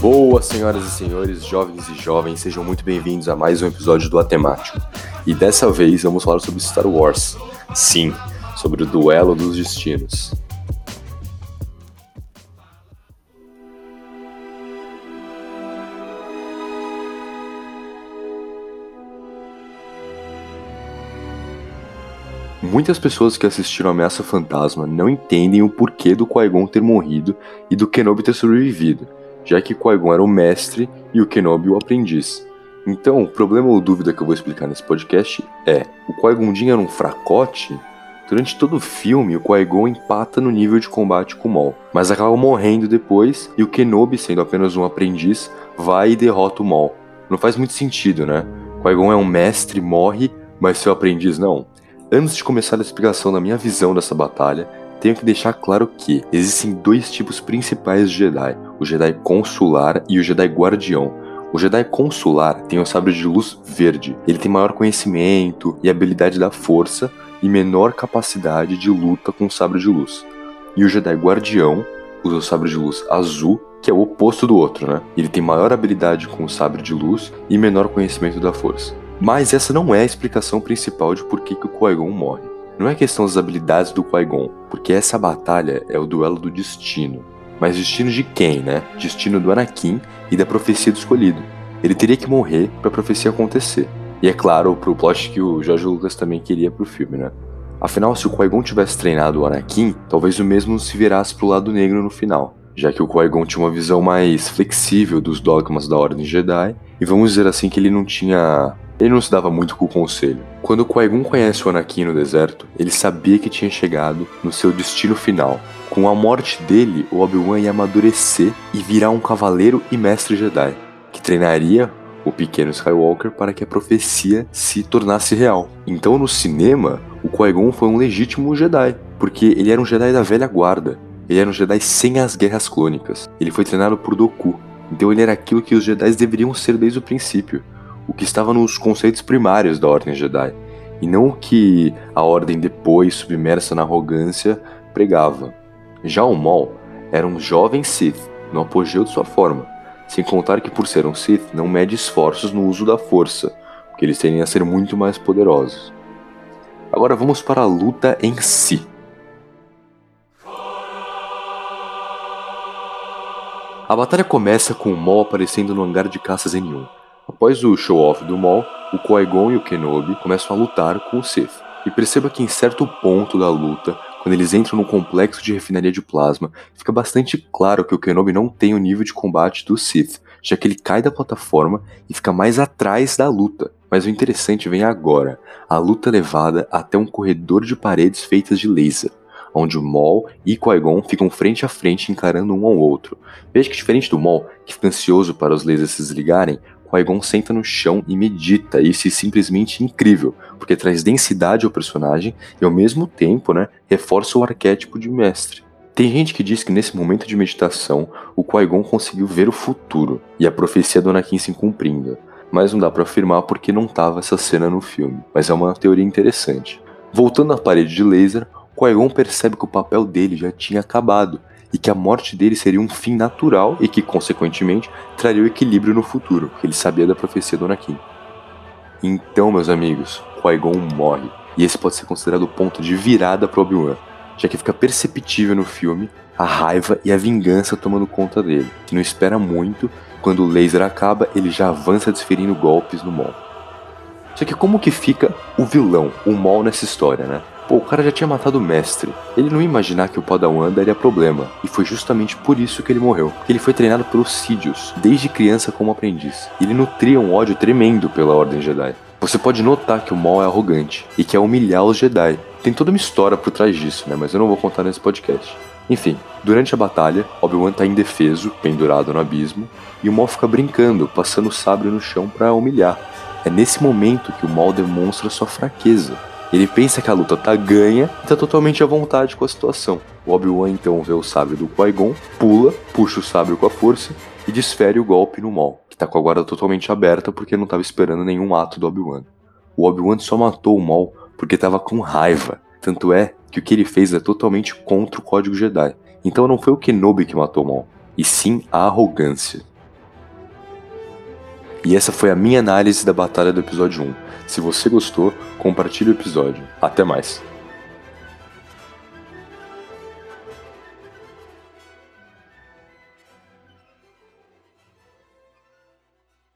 Boas senhoras e senhores, jovens e jovens, sejam muito bem-vindos a mais um episódio do Atemático. E dessa vez vamos falar sobre Star Wars. Sim, sobre o duelo dos destinos. Muitas pessoas que assistiram Ameaça Fantasma não entendem o porquê do Qui-Gon ter morrido e do Kenobi ter sobrevivido, já que Qui-Gon era o mestre e o Kenobi o aprendiz. Então, o problema ou dúvida que eu vou explicar nesse podcast é: o Qui-Gon Jinn era um fracote? Durante todo o filme, o Qui-Gon empata no nível de combate com o Maul, mas acaba morrendo depois e o Kenobi, sendo apenas um aprendiz, vai e derrota o Maul. Não faz muito sentido, né? Qui-Gon é um mestre, morre, mas seu aprendiz não. Antes de começar a explicação da minha visão dessa batalha, tenho que deixar claro que existem dois tipos principais de Jedi: o Jedi Consular e o Jedi Guardião. O Jedi Consular tem o sabre de luz verde. Ele tem maior conhecimento e habilidade da força e menor capacidade de luta com o sabre de luz. E o Jedi Guardião usa o sabre de luz azul, que é o oposto do outro, né? Ele tem maior habilidade com o sabre de luz e menor conhecimento da força. Mas essa não é a explicação principal de por que, que o Qui-Gon morre. Não é questão das habilidades do Qui-Gon, porque essa batalha é o duelo do destino. Mas destino de quem, né? Destino do Anakin e da profecia do escolhido. Ele teria que morrer para a profecia acontecer. E é claro, pro plot que o George Lucas também queria pro filme, né? Afinal, se o Qui-Gon tivesse treinado o Anakin, talvez o mesmo se virasse pro lado negro no final, já que o Qui-Gon tinha uma visão mais flexível dos dogmas da Ordem Jedi, e vamos dizer assim que ele não tinha ele não se dava muito com o conselho. Quando Qui-Gon conhece o Anakin no deserto, ele sabia que tinha chegado no seu destino final. Com a morte dele, o Obi-Wan ia amadurecer e virar um cavaleiro e mestre Jedi, que treinaria o pequeno Skywalker para que a profecia se tornasse real. Então, no cinema, o Qui-Gon foi um legítimo Jedi, porque ele era um Jedi da velha guarda. Ele era um Jedi sem as guerras clônicas. Ele foi treinado por Doku. Então ele era aquilo que os Jedi deveriam ser desde o princípio o que estava nos conceitos primários da Ordem Jedi, e não o que a Ordem depois, submersa na arrogância, pregava. Já o Maul era um jovem Sith, no apogeu de sua forma, sem contar que por ser um Sith não mede esforços no uso da força, porque eles tendem a ser muito mais poderosos. Agora vamos para a luta em si. A batalha começa com o Maul aparecendo no hangar de caças N1. Após o show-off do Maul, o Qui-Gon e o Kenobi começam a lutar com o Sith. E perceba que em certo ponto da luta, quando eles entram no complexo de refinaria de plasma, fica bastante claro que o Kenobi não tem o nível de combate do Sith, já que ele cai da plataforma e fica mais atrás da luta. Mas o interessante vem agora, a luta levada até um corredor de paredes feitas de laser, onde o Maul e Qui-Gon ficam frente a frente encarando um ao outro. Veja que diferente do Maul, que fica ansioso para os lasers se desligarem, Qui-Gon senta no chão e medita, isso é simplesmente incrível, porque traz densidade ao personagem e ao mesmo tempo, né, reforça o arquétipo de mestre. Tem gente que diz que nesse momento de meditação, o Qui-Gon conseguiu ver o futuro e a profecia do Anakin se cumprindo, mas não dá para afirmar porque não tava essa cena no filme, mas é uma teoria interessante. Voltando à parede de laser, Qui-Gon percebe que o papel dele já tinha acabado e que a morte dele seria um fim natural e que, consequentemente, traria o equilíbrio no futuro, ele sabia da profecia do Anakin. Então, meus amigos, Qui-Gon morre, e esse pode ser considerado o ponto de virada para Obi-Wan, já que fica perceptível no filme a raiva e a vingança tomando conta dele, que não espera muito, quando o laser acaba, ele já avança desferindo golpes no Maul. Só que como que fica o vilão, o Maul nessa história, né? Pô, o cara já tinha matado o mestre. Ele não ia imaginar que o Padawan daria problema. E foi justamente por isso que ele morreu. Ele foi treinado pelos Sidious, desde criança como aprendiz. Ele nutria um ódio tremendo pela Ordem Jedi. Você pode notar que o Maul é arrogante e quer humilhar os Jedi. Tem toda uma história por trás disso, né? Mas eu não vou contar nesse podcast. Enfim, durante a batalha, Obi-Wan tá indefeso, pendurado no abismo, e o Maul fica brincando, passando o sabre no chão para humilhar. É nesse momento que o Maul demonstra sua fraqueza ele pensa que a luta tá ganha e tá totalmente à vontade com a situação. O Obi-Wan então vê o sabre do Qui-Gon, pula, puxa o sabre com a força e desfere o golpe no Maul, que tá com a guarda totalmente aberta porque não tava esperando nenhum ato do Obi-Wan. O Obi-Wan só matou o Maul porque tava com raiva, tanto é que o que ele fez é totalmente contra o código Jedi. Então não foi o Kenobi que matou o Maul, e sim a arrogância. E essa foi a minha análise da batalha do episódio 1. Se você gostou, compartilhe o episódio. Até mais.